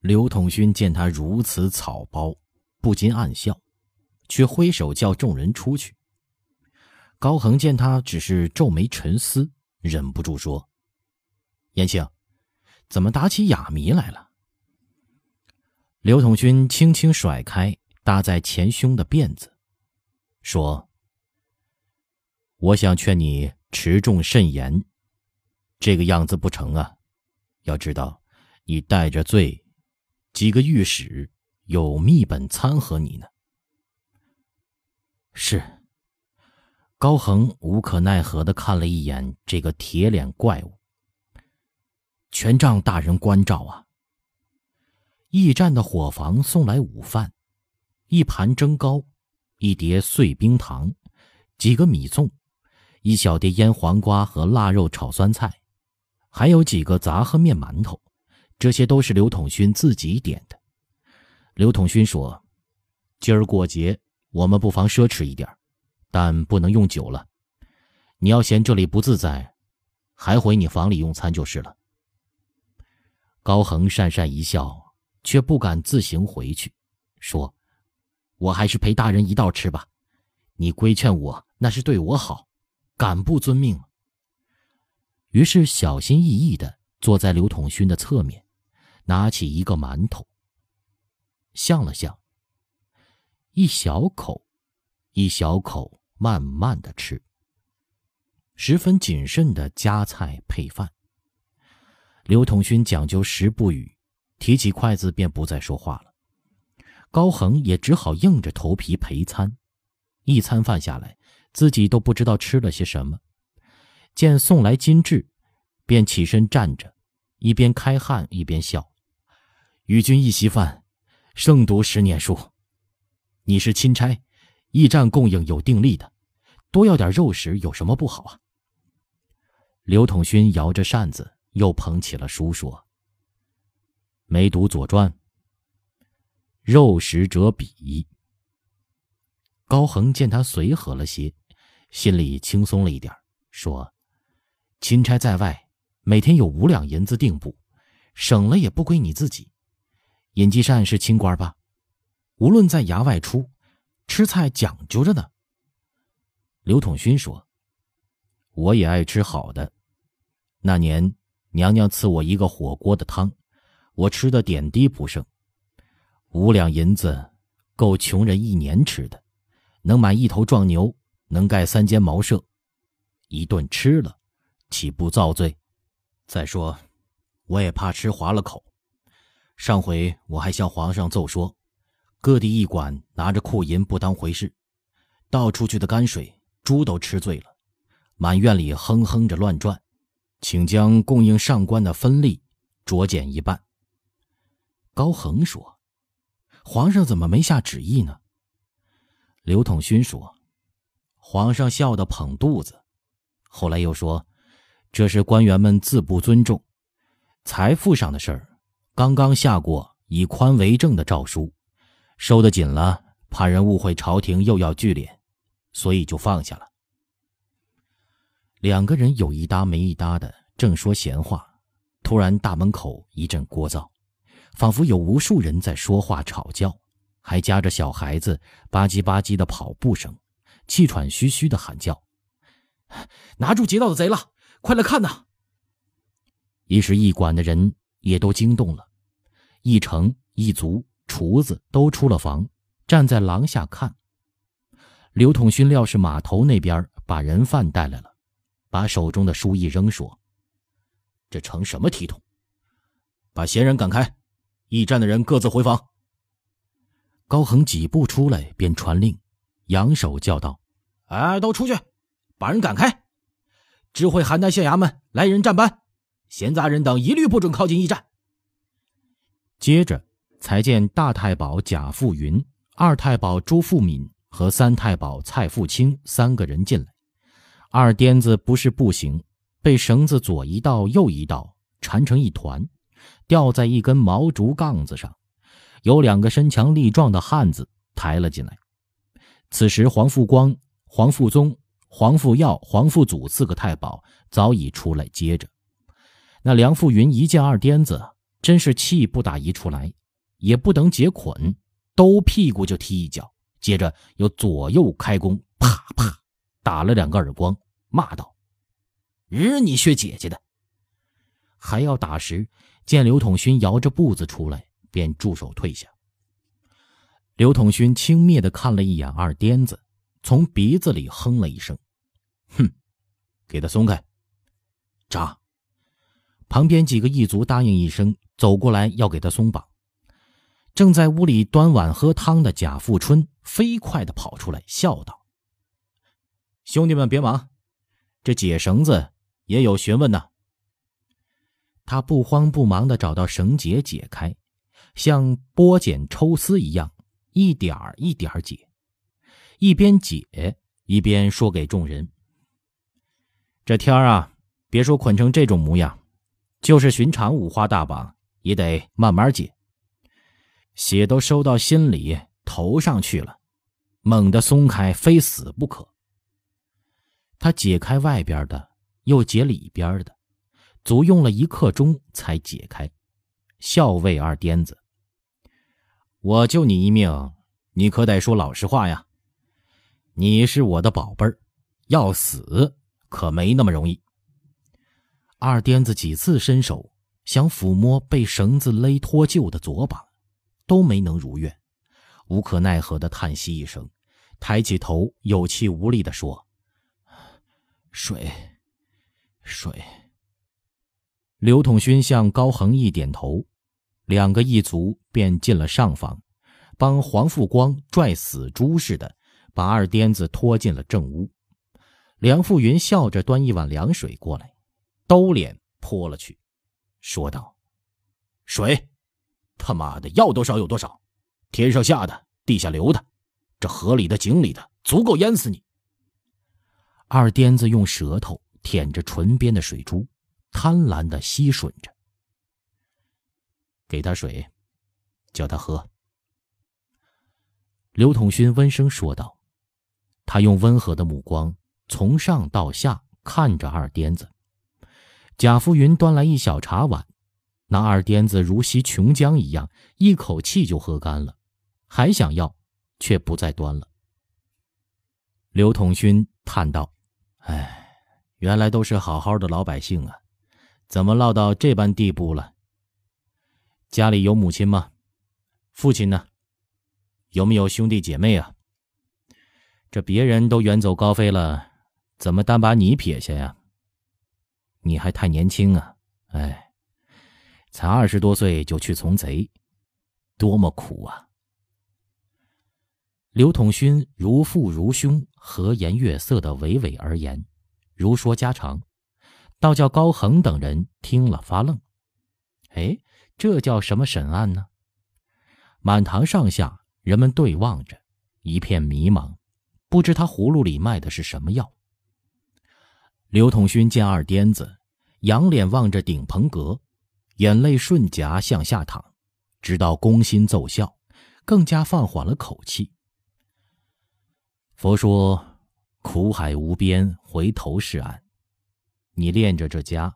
刘统勋见他如此草包，不禁暗笑，却挥手叫众人出去。高恒见他只是皱眉沉思，忍不住说：“延庆，怎么打起哑谜来了？”刘统勋轻轻甩开搭在前胸的辫子，说：“我想劝你持重慎言，这个样子不成啊！要知道，你带着罪。”几个御史有密本参合你呢。是。高恒无可奈何的看了一眼这个铁脸怪物。全仗大人关照啊。驿站的伙房送来午饭，一盘蒸糕，一碟碎冰糖，几个米粽，一小碟腌黄瓜和腊肉炒酸菜，还有几个杂和面馒头。这些都是刘统勋自己点的。刘统勋说：“今儿过节，我们不妨奢侈一点，但不能用酒了。你要嫌这里不自在，还回你房里用餐就是了。”高恒讪讪一笑，却不敢自行回去，说：“我还是陪大人一道吃吧。你规劝我，那是对我好，敢不遵命？”于是小心翼翼的坐在刘统勋的侧面。拿起一个馒头，想了想，一小口，一小口，慢慢的吃，十分谨慎的夹菜配饭。刘统勋讲究食不语，提起筷子便不再说话了。高恒也只好硬着头皮陪餐，一餐饭下来，自己都不知道吃了些什么。见送来金质，便起身站着，一边开汗一边笑。与君一席饭，胜读十年书。你是钦差，驿站供应有定例的，多要点肉食有什么不好啊？刘统勋摇着扇子，又捧起了书说：“没读《左传》，肉食者鄙。”高恒见他随和了些，心里轻松了一点，说：“钦差在外，每天有五两银子定补，省了也不归你自己。”尹继善是清官吧？无论在衙外出，吃菜讲究着呢。刘统勋说：“我也爱吃好的。那年娘娘赐我一个火锅的汤，我吃的点滴不剩。五两银子够穷人一年吃的，能买一头壮牛，能盖三间茅舍。一顿吃了，岂不遭罪？再说，我也怕吃滑了口。”上回我还向皇上奏说，各地驿馆拿着库银不当回事，倒出去的泔水猪都吃醉了，满院里哼哼着乱转，请将供应上官的分利酌减一半。高恒说：“皇上怎么没下旨意呢？”刘统勋说：“皇上笑得捧肚子，后来又说，这是官员们自不尊重，财富上的事儿。”刚刚下过以宽为正的诏书，收得紧了，怕人误会朝廷又要聚敛，所以就放下了。两个人有一搭没一搭的正说闲话，突然大门口一阵聒噪，仿佛有无数人在说话吵叫，还夹着小孩子吧唧吧唧的跑步声，气喘吁吁的喊叫：“拿住劫道的贼了，快来看呐！”一时驿馆的人也都惊动了。一成一族厨子都出了房，站在廊下看。刘统勋料是码头那边把人犯带来了，把手中的书一扔，说：“这成什么体统？把闲人赶开，驿站的人各自回房。”高恒几步出来，便传令，扬手叫道：“哎，都出去，把人赶开！知会邯郸县衙门来人站班，闲杂人等一律不准靠近驿站。”接着，才见大太保贾富云、二太保朱富敏和三太保蔡富清三个人进来。二颠子不是步行，被绳子左一道右一道缠成一团，吊在一根毛竹杠子上。有两个身强力壮的汉子抬了进来。此时，黄富光、黄富宗、黄富耀、黄富祖四个太保早已出来接着。那梁富云一见二颠子。真是气不打一处来，也不等解捆，兜屁股就踢一脚，接着又左右开弓，啪啪打了两个耳光，骂道：“日你学姐姐的！”还要打时，见刘统勋摇着步子出来，便住手退下。刘统勋轻蔑的看了一眼二颠子，从鼻子里哼了一声：“哼，给他松开。”扎。旁边几个异族答应一声，走过来要给他松绑。正在屋里端碗喝汤的贾富春飞快的跑出来，笑道：“兄弟们别忙，这解绳子也有学问呢。”他不慌不忙的找到绳结，解开，像剥茧抽丝一样。一点儿一点儿解，一边解一边说给众人：“这天儿啊，别说捆成这种模样，就是寻常五花大绑，也得慢慢解。血都收到心里头上去了，猛地松开，非死不可。”他解开外边的，又解里边的，足用了一刻钟才解开，校尉二颠子。我救你一命，你可得说老实话呀。你是我的宝贝儿，要死可没那么容易。二颠子几次伸手想抚摸被绳子勒脱臼的左膀，都没能如愿，无可奈何的叹息一声，抬起头，有气无力的说：“水，水。”刘统勋向高恒一点头。两个异族便进了上房，帮黄富光拽死猪似的，把二颠子拖进了正屋。梁富云笑着端一碗凉水过来，兜脸泼了去，说道：“水，他妈的要多少有多少，天上下的，地下流的，这河里的、井里的，足够淹死你。”二颠子用舌头舔着唇边的水珠，贪婪的吸吮着。给他水，叫他喝。刘统勋温声说道，他用温和的目光从上到下看着二颠子。贾浮云端来一小茶碗，那二颠子如吸琼浆一样，一口气就喝干了，还想要，却不再端了。刘统勋叹道：“哎，原来都是好好的老百姓啊，怎么落到这般地步了？”家里有母亲吗？父亲呢？有没有兄弟姐妹啊？这别人都远走高飞了，怎么单把你撇下呀？你还太年轻啊！哎，才二十多岁就去从贼，多么苦啊！刘统勋如父如兄，和颜悦色的娓娓而言，如说家常，倒叫高恒等人听了发愣。哎。这叫什么审案呢？满堂上下人们对望着，一片迷茫，不知他葫芦里卖的是什么药。刘统勋见二颠子仰脸望着顶棚阁，眼泪顺颊向下淌，直到攻心奏效，更加放缓了口气。佛说：“苦海无边，回头是岸。”你恋着这家，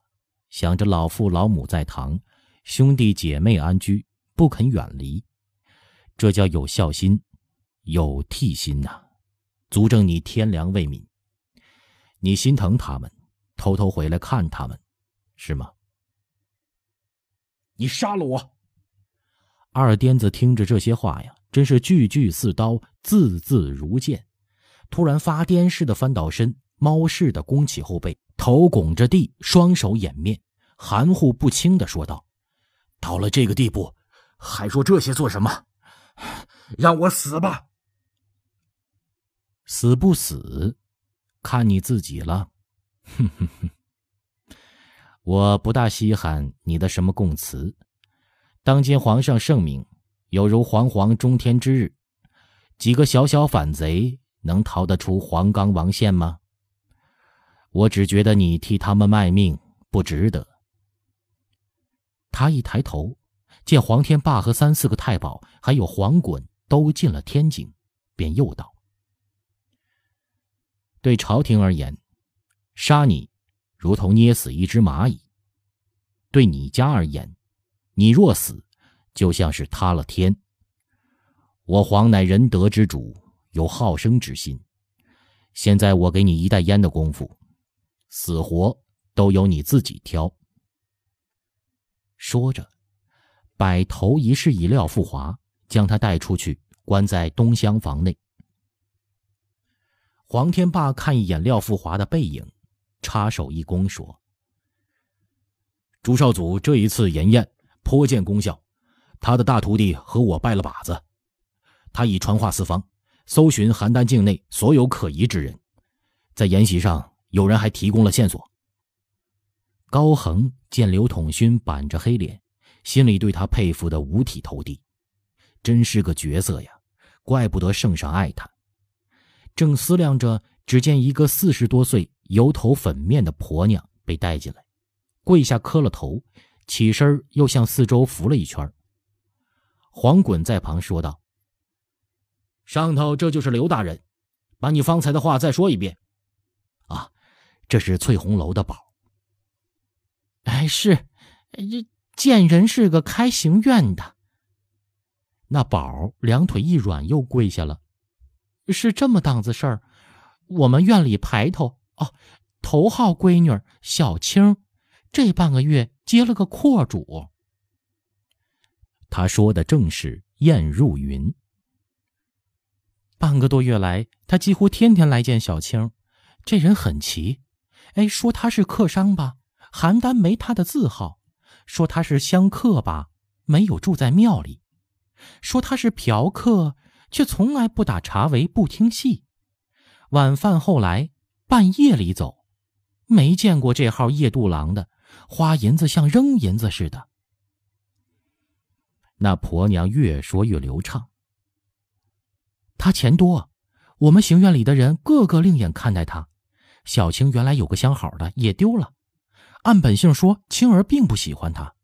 想着老父老母在堂。兄弟姐妹安居，不肯远离，这叫有孝心，有悌心呐，足证你天良未泯。你心疼他们，偷偷回来看他们，是吗？你杀了我！二癫子听着这些话呀，真是句句似刀，字字如剑。突然发癫似的翻倒身，猫似的弓起后背，头拱着地，双手掩面，含糊不清的说道。到了这个地步，还说这些做什么？让我死吧！死不死，看你自己了。哼哼哼！我不大稀罕你的什么供词。当今皇上圣明，有如煌煌中天之日，几个小小反贼能逃得出黄冈王县吗？我只觉得你替他们卖命不值得。他一抬头，见黄天霸和三四个太保，还有黄衮都进了天井，便又道：“对朝廷而言，杀你如同捏死一只蚂蚁；对你家而言，你若死，就像是塌了天。我黄乃仁德之主，有好生之心。现在我给你一袋烟的功夫，死活都由你自己挑。”说着，摆头一示意廖富华将他带出去，关在东厢房内。黄天霸看一眼廖富华的背影，插手一躬说：“朱少祖这一次盐宴颇见功效，他的大徒弟和我拜了把子，他已传话四方，搜寻邯郸境内所有可疑之人，在筵席上有人还提供了线索。”高恒见刘统勋板着黑脸，心里对他佩服的五体投地，真是个角色呀！怪不得圣上爱他。正思量着，只见一个四十多岁、油头粉面的婆娘被带进来，跪下磕了头，起身又向四周扶了一圈。黄滚在旁说道：“上头这就是刘大人，把你方才的话再说一遍。啊，这是翠红楼的宝。哎，是，这贱人是个开行院的。那宝两腿一软，又跪下了。”是这么档子事儿，我们院里排头哦，头号闺女小青，这半个月接了个阔主。他说的正是燕入云。半个多月来，他几乎天天来见小青，这人很奇。哎，说他是客商吧，邯郸没他的字号；说他是香客吧，没有住在庙里；说他是嫖客。却从来不打茶围，不听戏。晚饭后来，半夜里走，没见过这号夜渡郎的，花银子像扔银子似的。那婆娘越说越流畅。他钱多，我们行院里的人个个另眼看待他。小青原来有个相好的，也丢了。按本性说，青儿并不喜欢他，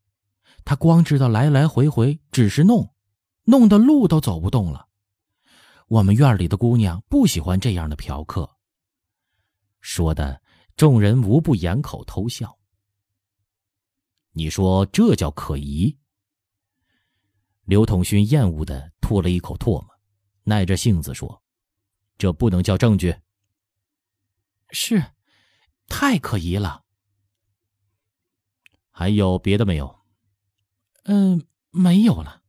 他光知道来来回回，只是弄，弄得路都走不动了。我们院里的姑娘不喜欢这样的嫖客。说的众人无不掩口偷笑。你说这叫可疑？刘统勋厌恶的吐了一口唾沫，耐着性子说：“这不能叫证据。”是，太可疑了。还有别的没有？嗯，没有了。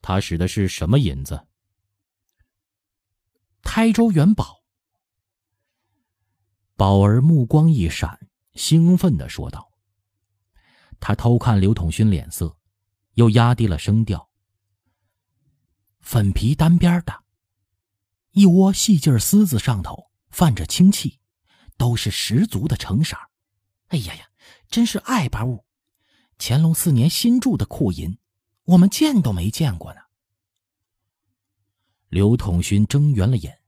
他使的是什么银子？台州元宝。宝儿目光一闪，兴奋的说道：“他偷看刘统勋脸色，又压低了声调。粉皮单边的，一窝细劲丝子上头泛着清气，都是十足的橙色。哎呀呀，真是爱把物！乾隆四年新铸的库银，我们见都没见过呢。”刘统勋睁圆了眼，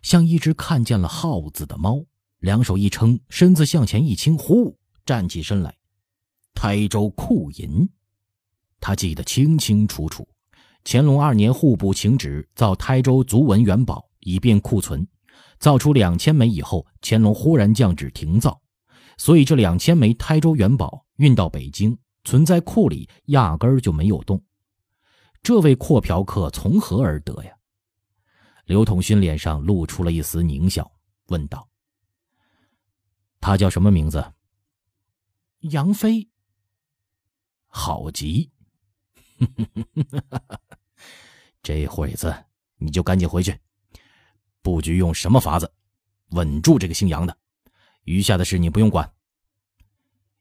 像一只看见了耗子的猫，两手一撑，身子向前一倾，呼，站起身来。台州库银，他记得清清楚楚。乾隆二年，户部请旨造台州足文元宝，以便库存。造出两千枚以后，乾隆忽然降旨停造，所以这两千枚台州元宝运到北京，存在库里，压根儿就没有动。这位阔嫖客从何而得呀？刘统勋脸上露出了一丝狞笑，问道：“他叫什么名字？”杨飞。好极，这会子你就赶紧回去，布局用什么法子稳住这个姓杨的，余下的事你不用管。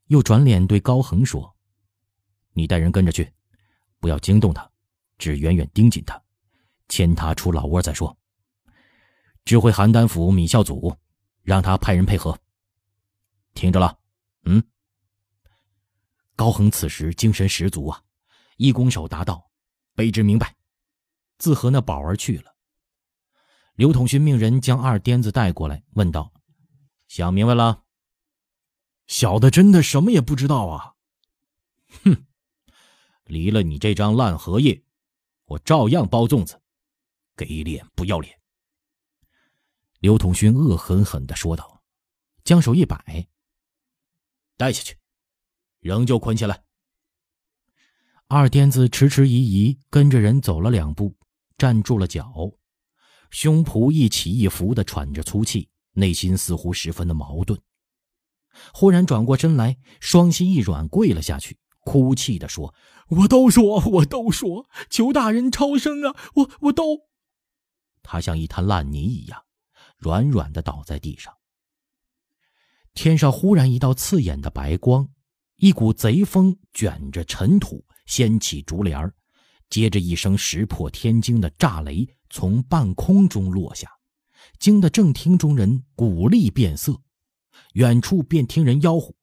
又转脸对高恒说：“你带人跟着去，不要惊动他，只远远盯紧他。”牵他出老窝再说。指挥邯郸府米孝祖，让他派人配合。听着了，嗯。高恒此时精神十足啊，一拱手答道：“卑职明白。”自和那宝儿去了。刘统勋命人将二癫子带过来，问道：“想明白了？”小的真的什么也不知道啊。哼，离了你这张烂荷叶，我照样包粽子。给脸不要脸！刘统勋恶狠狠的说道，将手一摆：“带下去，仍旧捆起来。”二颠子迟迟疑疑，跟着人走了两步，站住了脚，胸脯一起一伏的喘着粗气，内心似乎十分的矛盾。忽然转过身来，双膝一软，跪了下去，哭泣的说：“我都说，我都说，求大人超生啊！我我都……”他像一滩烂泥一样，软软的倒在地上。天上忽然一道刺眼的白光，一股贼风卷着尘土掀起竹帘接着一声石破天惊的炸雷从半空中落下，惊得正厅中人骨立变色。远处便听人吆喝：“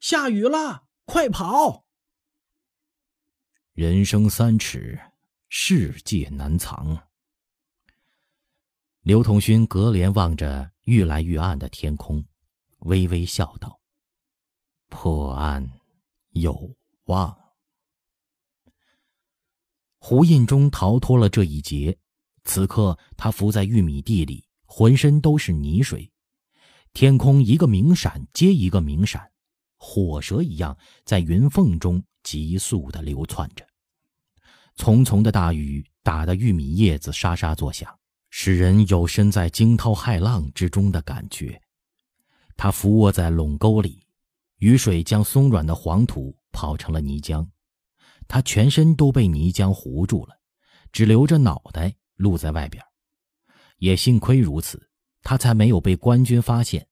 下雨了，快跑！”人生三尺，世界难藏。刘同勋隔帘望着愈来愈暗的天空，微微笑道：“破案有望。”胡印中逃脱了这一劫，此刻他伏在玉米地里，浑身都是泥水。天空一个明闪接一个明闪，火蛇一样在云缝中急速的流窜着。淙淙的大雨打得玉米叶子沙沙作响，使人有身在惊涛骇浪之中的感觉。他伏卧在垄沟里，雨水将松软的黄土泡成了泥浆，他全身都被泥浆糊住了，只留着脑袋露在外边。也幸亏如此。他才没有被官军发现。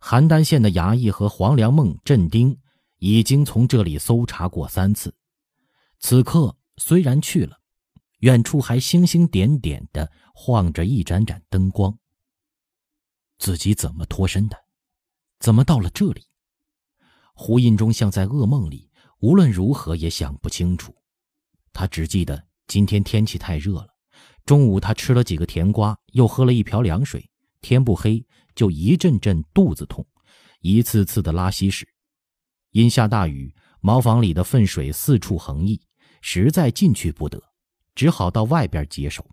邯郸县的衙役和黄良梦镇丁已经从这里搜查过三次，此刻虽然去了，远处还星星点点的晃着一盏盏灯光。自己怎么脱身的？怎么到了这里？胡印中像在噩梦里，无论如何也想不清楚。他只记得今天天气太热了。中午，他吃了几个甜瓜，又喝了一瓢凉水。天不黑，就一阵阵肚子痛，一次次的拉稀屎。因下大雨，茅房里的粪水四处横溢，实在进去不得，只好到外边接手。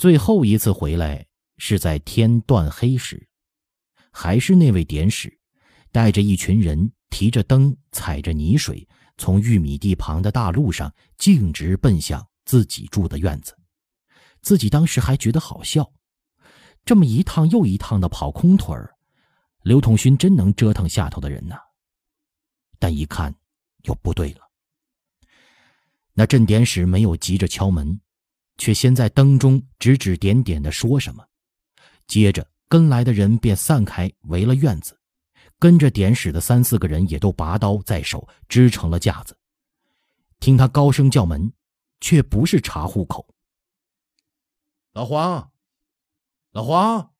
最后一次回来是在天断黑时，还是那位典史，带着一群人，提着灯，踩着泥水，从玉米地旁的大路上径直奔向自己住的院子。自己当时还觉得好笑，这么一趟又一趟的跑空腿儿，刘统勋真能折腾下头的人呐。但一看，又不对了。那镇典史没有急着敲门，却先在灯中指指点点的说什么，接着跟来的人便散开围了院子，跟着典史的三四个人也都拔刀在手，支成了架子。听他高声叫门，却不是查户口。老黄，老黄，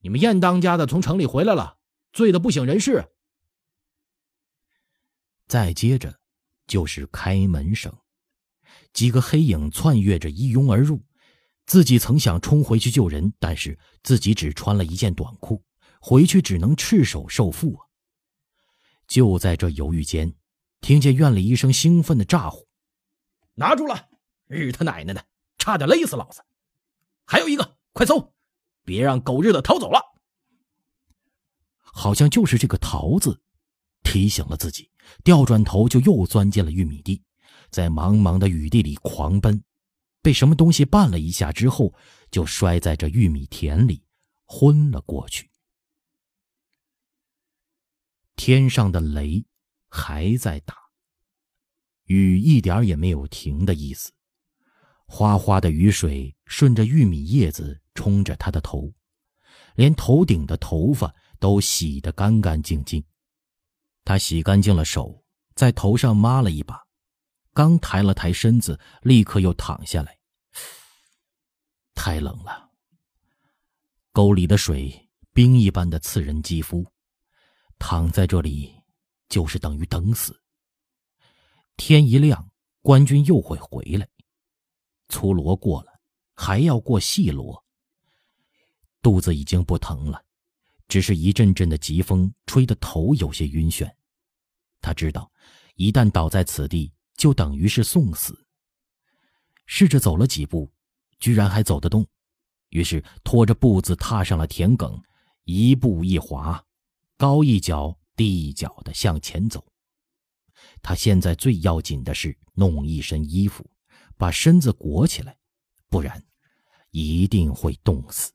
你们燕当家的从城里回来了，醉得不省人事。再接着，就是开门声，几个黑影窜跃着一拥而入。自己曾想冲回去救人，但是自己只穿了一件短裤，回去只能赤手受缚啊！就在这犹豫间，听见院里一声兴奋的咋呼：“拿住了！日他奶奶的！”差点勒死老子！还有一个，快搜，别让狗日的逃走了！好像就是这个“逃”字，提醒了自己，调转头就又钻进了玉米地，在茫茫的雨地里狂奔，被什么东西绊了一下之后，就摔在这玉米田里，昏了过去。天上的雷还在打，雨一点也没有停的意思。哗哗的雨水顺着玉米叶子冲着他的头，连头顶的头发都洗得干干净净。他洗干净了手，在头上抹了一把，刚抬了抬身子，立刻又躺下来。太冷了，沟里的水冰一般的刺人肌肤，躺在这里就是等于等死。天一亮，官军又会回来。粗罗过了，还要过细罗。肚子已经不疼了，只是一阵阵的疾风吹得头有些晕眩。他知道，一旦倒在此地，就等于是送死。试着走了几步，居然还走得动，于是拖着步子踏上了田埂，一步一滑，高一脚低一脚的向前走。他现在最要紧的是弄一身衣服，把身子裹起来，不然一定会冻死。